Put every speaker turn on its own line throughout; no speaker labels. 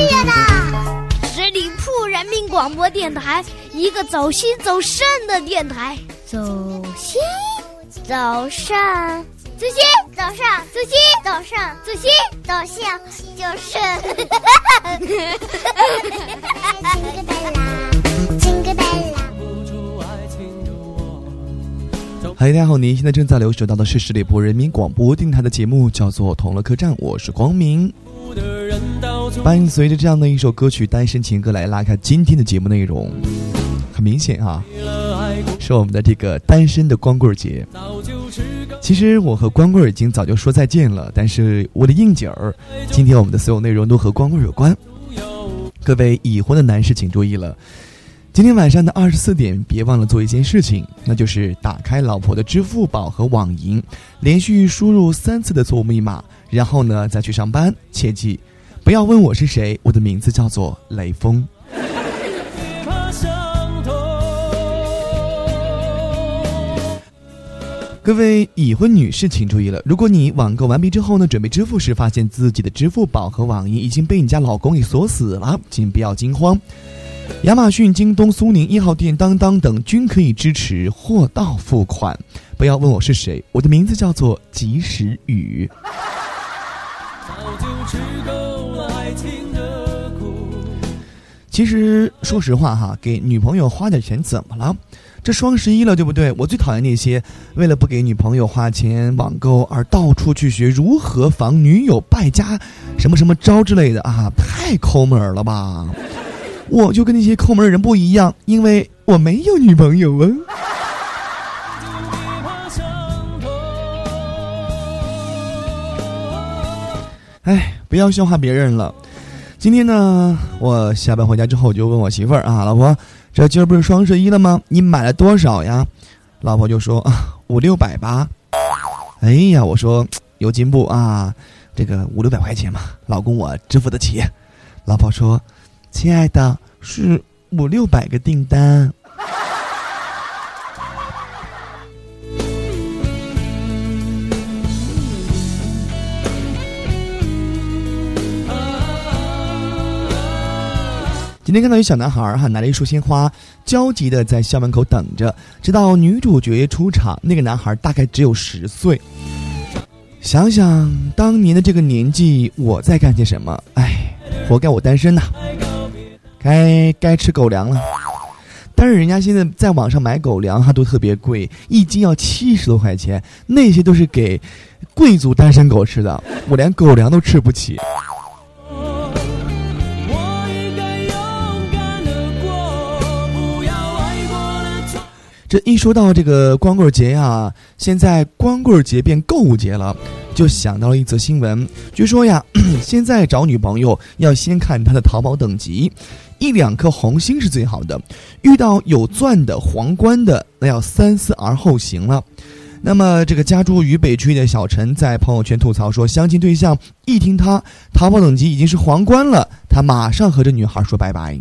业的。
十里铺人民广播电台，一个走心走肾的电台。
走心，走肾，
走心，
走肾，
走心，
走肾，
走心，
走心，就是。
嗨，大家好，您现在正在留守到的是十里铺人民广播电台的节目，叫做《同乐客栈》，我是光明。伴随着这样的一首歌曲《单身情歌》来拉开今天的节目内容，很明显啊，是我们的这个单身的光棍节。其实我和光棍已经早就说再见了，但是为了应景儿，今天我们的所有内容都和光棍有关。各位已婚的男士请注意了。今天晚上的二十四点，别忘了做一件事情，那就是打开老婆的支付宝和网银，连续输入三次的错误密码，然后呢再去上班。切记，不要问我是谁，我的名字叫做雷锋。各位已婚女士请注意了，如果你网购完毕之后呢，准备支付时发现自己的支付宝和网银已经被你家老公给锁死了，请不要惊慌。亚马逊、京东、苏宁一号店、当当等均可以支持货到付款。不要问我是谁，我的名字叫做及时雨。早就知道其实说实话哈，给女朋友花点钱怎么了？这双十一了，对不对？我最讨厌那些为了不给女朋友花钱网购而到处去学如何防女友败家什么什么招之类的啊，太抠门了吧！我就跟那些抠门的人不一样，因为我没有女朋友啊。哎，不要笑话别人了。今天呢，我下班回家之后，就问我媳妇儿啊，老婆，这今儿不是双十一了吗？你买了多少呀？老婆就说啊，五六百吧。哎呀，我说有进步啊，这个五六百块钱嘛，老公我支付得起。老婆说。亲爱的，是五六百个订单。今天看到一小男孩哈，拿着一束鲜花，焦急的在校门口等着，直到女主角出场。那个男孩大概只有十岁。想想当年的这个年纪，我在干些什么？哎，活该我单身呐！该该吃狗粮了，但是人家现在在网上买狗粮，它都特别贵，一斤要七十多块钱，那些都是给贵族单身狗吃的，我连狗粮都吃不起。这一说到这个光棍节呀，现在光棍节变购物节了，就想到了一则新闻，据说呀，现在找女朋友要先看她的淘宝等级。一两颗红心是最好的，遇到有钻的、皇冠的，那要三思而后行了。那么，这个家住渝北区的小陈在朋友圈吐槽说，相亲对象一听他淘宝等级已经是皇冠了，他马上和这女孩说拜拜。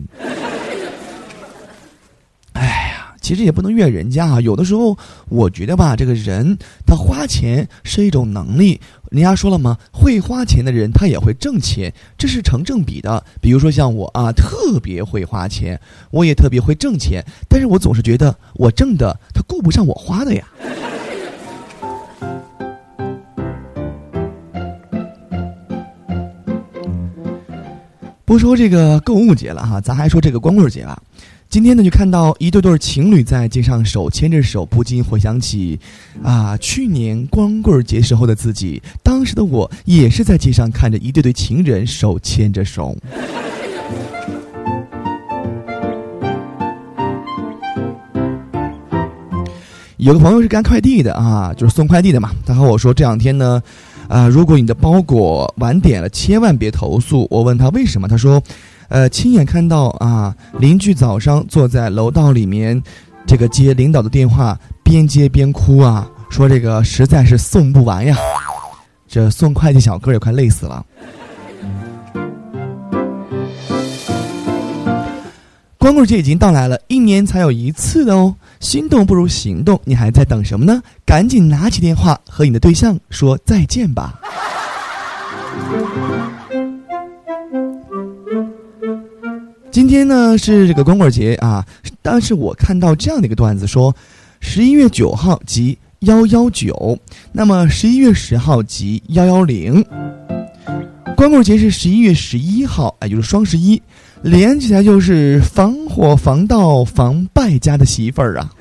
其实也不能怨人家啊，有的时候我觉得吧，这个人他花钱是一种能力。人家说了吗？会花钱的人，他也会挣钱，这是成正比的。比如说像我啊，特别会花钱，我也特别会挣钱，但是我总是觉得我挣的他顾不上我花的呀。不说这个购物节了哈，咱还说这个光棍节吧。今天呢，就看到一对对情侣在街上手牵着手，不禁回想起，啊，去年光棍节时候的自己。当时的我也是在街上看着一对对情人手牵着手。有个朋友是干快递的啊，就是送快递的嘛。他和我说这两天呢，啊，如果你的包裹晚点了，千万别投诉。我问他为什么，他说。呃，亲眼看到啊，邻居早上坐在楼道里面，这个接领导的电话，边接边哭啊，说这个实在是送不完呀，这送快递小哥也快累死了。光棍节已经到来了，一年才有一次的哦，心动不如行动，你还在等什么呢？赶紧拿起电话和你的对象说再见吧。今天呢是这个光棍节啊，但是我看到这样的一个段子说，十一月九号即幺幺九，那么十一月十号即幺幺零。光棍节是十一月十一号，哎，就是双十一，连起来就是防火防盗防败家的媳妇儿啊。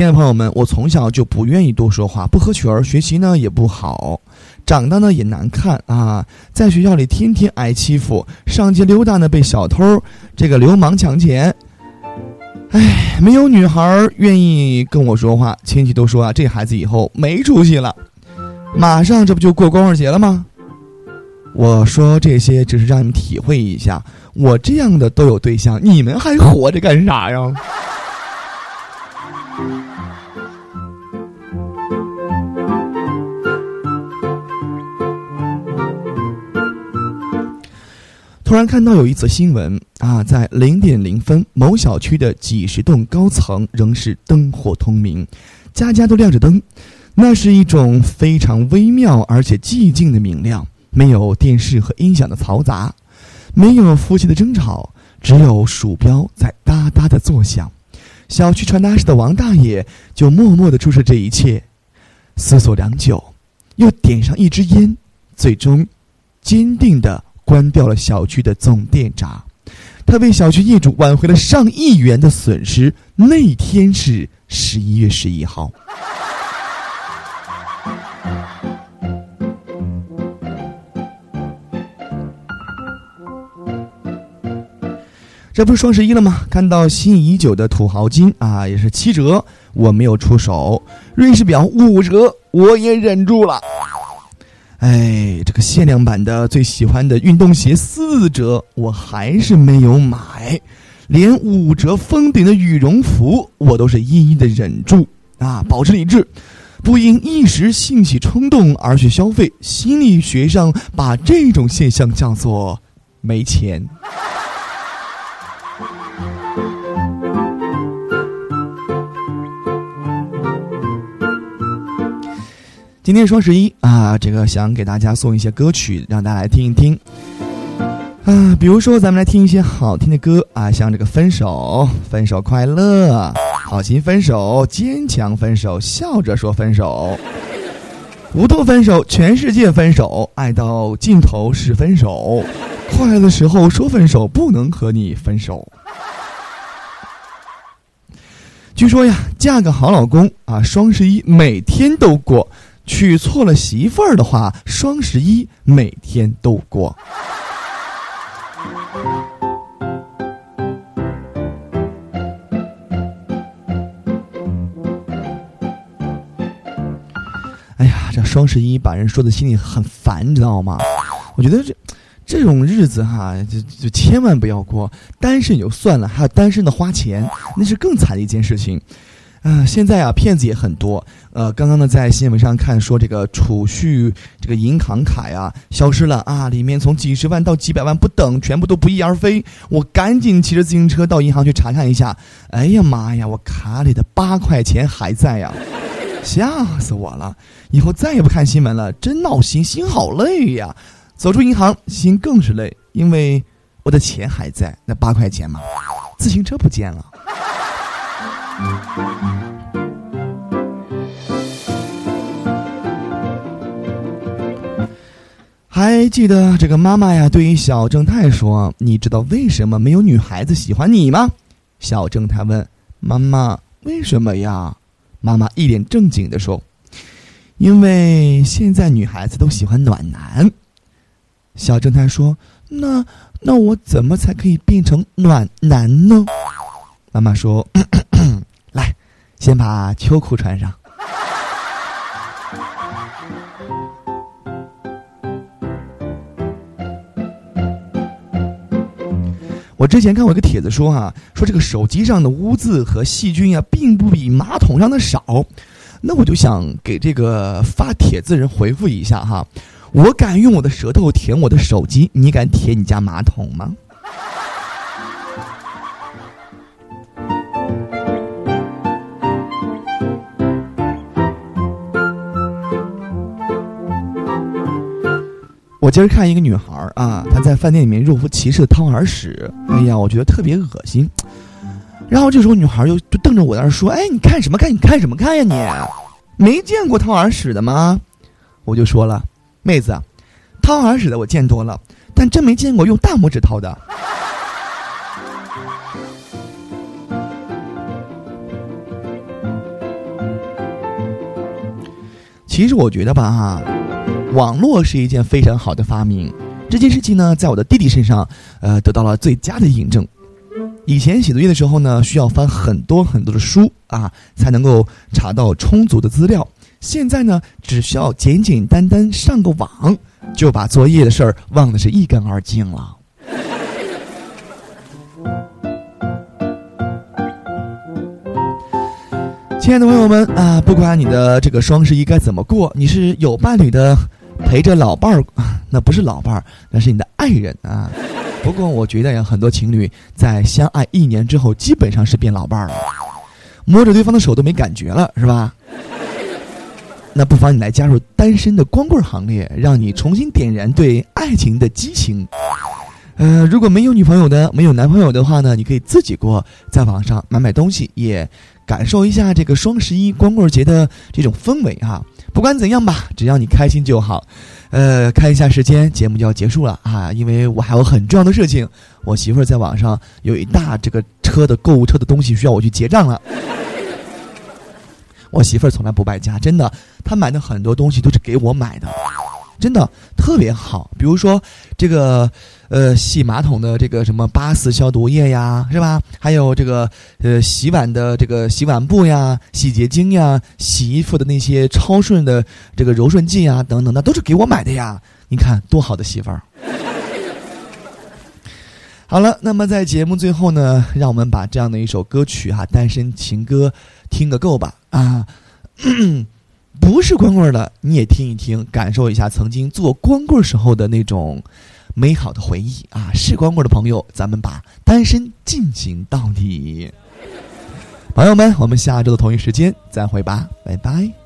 亲爱的朋友们，我从小就不愿意多说话，不合群儿，学习呢也不好，长得呢也难看啊，在学校里天天挨欺负，上街溜达呢被小偷、这个流氓抢钱。哎，没有女孩愿意跟我说话，亲戚都说啊，这孩子以后没出息了。马上这不就过光棍节了吗？我说这些只是让你们体会一下，我这样的都有对象，你们还活着干啥呀？突然看到有一则新闻啊，在零点零分，某小区的几十栋高层仍是灯火通明，家家都亮着灯，那是一种非常微妙而且寂静的明亮，没有电视和音响的嘈杂，没有夫妻的争吵，只有鼠标在哒哒的作响。小区传达室的王大爷就默默的注视这一切，思索良久，又点上一支烟，最终坚定的。关掉了小区的总电闸，他为小区业主挽回了上亿元的损失。那天是十一月十一号。这不是双十一了吗？看到心仪已久的土豪金啊，也是七折，我没有出手；瑞士表五折，我也忍住了。哎，这个限量版的最喜欢的运动鞋四折，我还是没有买，连五折封顶的羽绒服我都是一一的忍住啊，保持理智，不因一时兴起冲动而去消费。心理学上把这种现象叫做没钱。今天双十一啊，这个想给大家送一些歌曲，让大家来听一听啊。比如说，咱们来听一些好听的歌啊，像这个《分手》，分手快乐，好心分手，坚强分手，笑着说分手，无痛分手，全世界分手，爱到尽头是分手，快乐时候说分手，不能和你分手。据说呀，嫁个好老公啊，双十一每天都过。娶错了媳妇儿的话，双十一每天都过。哎呀，这双十一把人说的心里很烦，你知道吗？我觉得这这种日子哈，就就千万不要过。单身也就算了，还有单身的花钱，那是更惨的一件事情。啊，现在啊，骗子也很多。呃，刚刚呢，在新闻上看说，这个储蓄这个银行卡呀消失了啊，里面从几十万到几百万不等，全部都不翼而飞。我赶紧骑着自行车到银行去查看一下。哎呀妈呀，我卡里的八块钱还在呀，吓死我了！以后再也不看新闻了，真闹心，心好累呀。走出银行，心更是累，因为我的钱还在，那八块钱嘛，自行车不见了。还记得这个妈妈呀，对于小正太说：“你知道为什么没有女孩子喜欢你吗？”小正太问：“妈妈，为什么呀？”妈妈一脸正经的说：“因为现在女孩子都喜欢暖男。”小正太说：“那那我怎么才可以变成暖男呢？”妈妈说。先把秋裤穿上。我之前看过一个帖子说哈，说这个手机上的污渍和细菌啊，并不比马桶上的少。那我就想给这个发帖子人回复一下哈，我敢用我的舌头舔我的手机，你敢舔你家马桶吗？我今儿看一个女孩儿啊，她在饭店里面若无其事的掏耳屎，哎呀，我觉得特别恶心。然后这时候女孩又就瞪着我在那说：“哎，你看什么看？你看什么看呀？你没见过掏耳屎的吗？”我就说了：“妹子，掏耳屎的我见多了，但真没见过用大拇指掏的。”其实我觉得吧，哈，网络是一件非常好的发明。这件事情呢，在我的弟弟身上，呃，得到了最佳的印证。以前写作业的时候呢，需要翻很多很多的书啊，才能够查到充足的资料。现在呢，只需要简简单单上个网，就把作业的事儿忘得是一干二净了。亲爱的朋友们啊，不管你的这个双十一该怎么过，你是有伴侣的，陪着老伴儿，那不是老伴儿，那是你的爱人啊。不过我觉得呀，很多情侣在相爱一年之后，基本上是变老伴儿了，摸着对方的手都没感觉了，是吧？那不妨你来加入单身的光棍行列，让你重新点燃对爱情的激情。呃，如果没有女朋友的，没有男朋友的话呢，你可以自己过，在网上买买东西，也感受一下这个双十一光棍节的这种氛围哈。不管怎样吧，只要你开心就好。呃，看一下时间，节目就要结束了啊，因为我还有很重要的事情。我媳妇儿在网上有一大这个车的购物车的东西需要我去结账了。我媳妇儿从来不败家，真的，她买的很多东西都是给我买的。真的特别好，比如说这个呃洗马桶的这个什么八四消毒液呀，是吧？还有这个呃洗碗的这个洗碗布呀、洗洁精呀、洗衣服的那些超顺的这个柔顺剂呀等等，那都是给我买的呀。你看多好的媳妇儿！好了，那么在节目最后呢，让我们把这样的一首歌曲哈《单身情歌》听个够吧啊！不是光棍的，你也听一听，感受一下曾经做光棍时候的那种美好的回忆啊！是光棍的朋友，咱们把单身进行到底。朋友们，我们下周的同一时间再会吧，拜拜。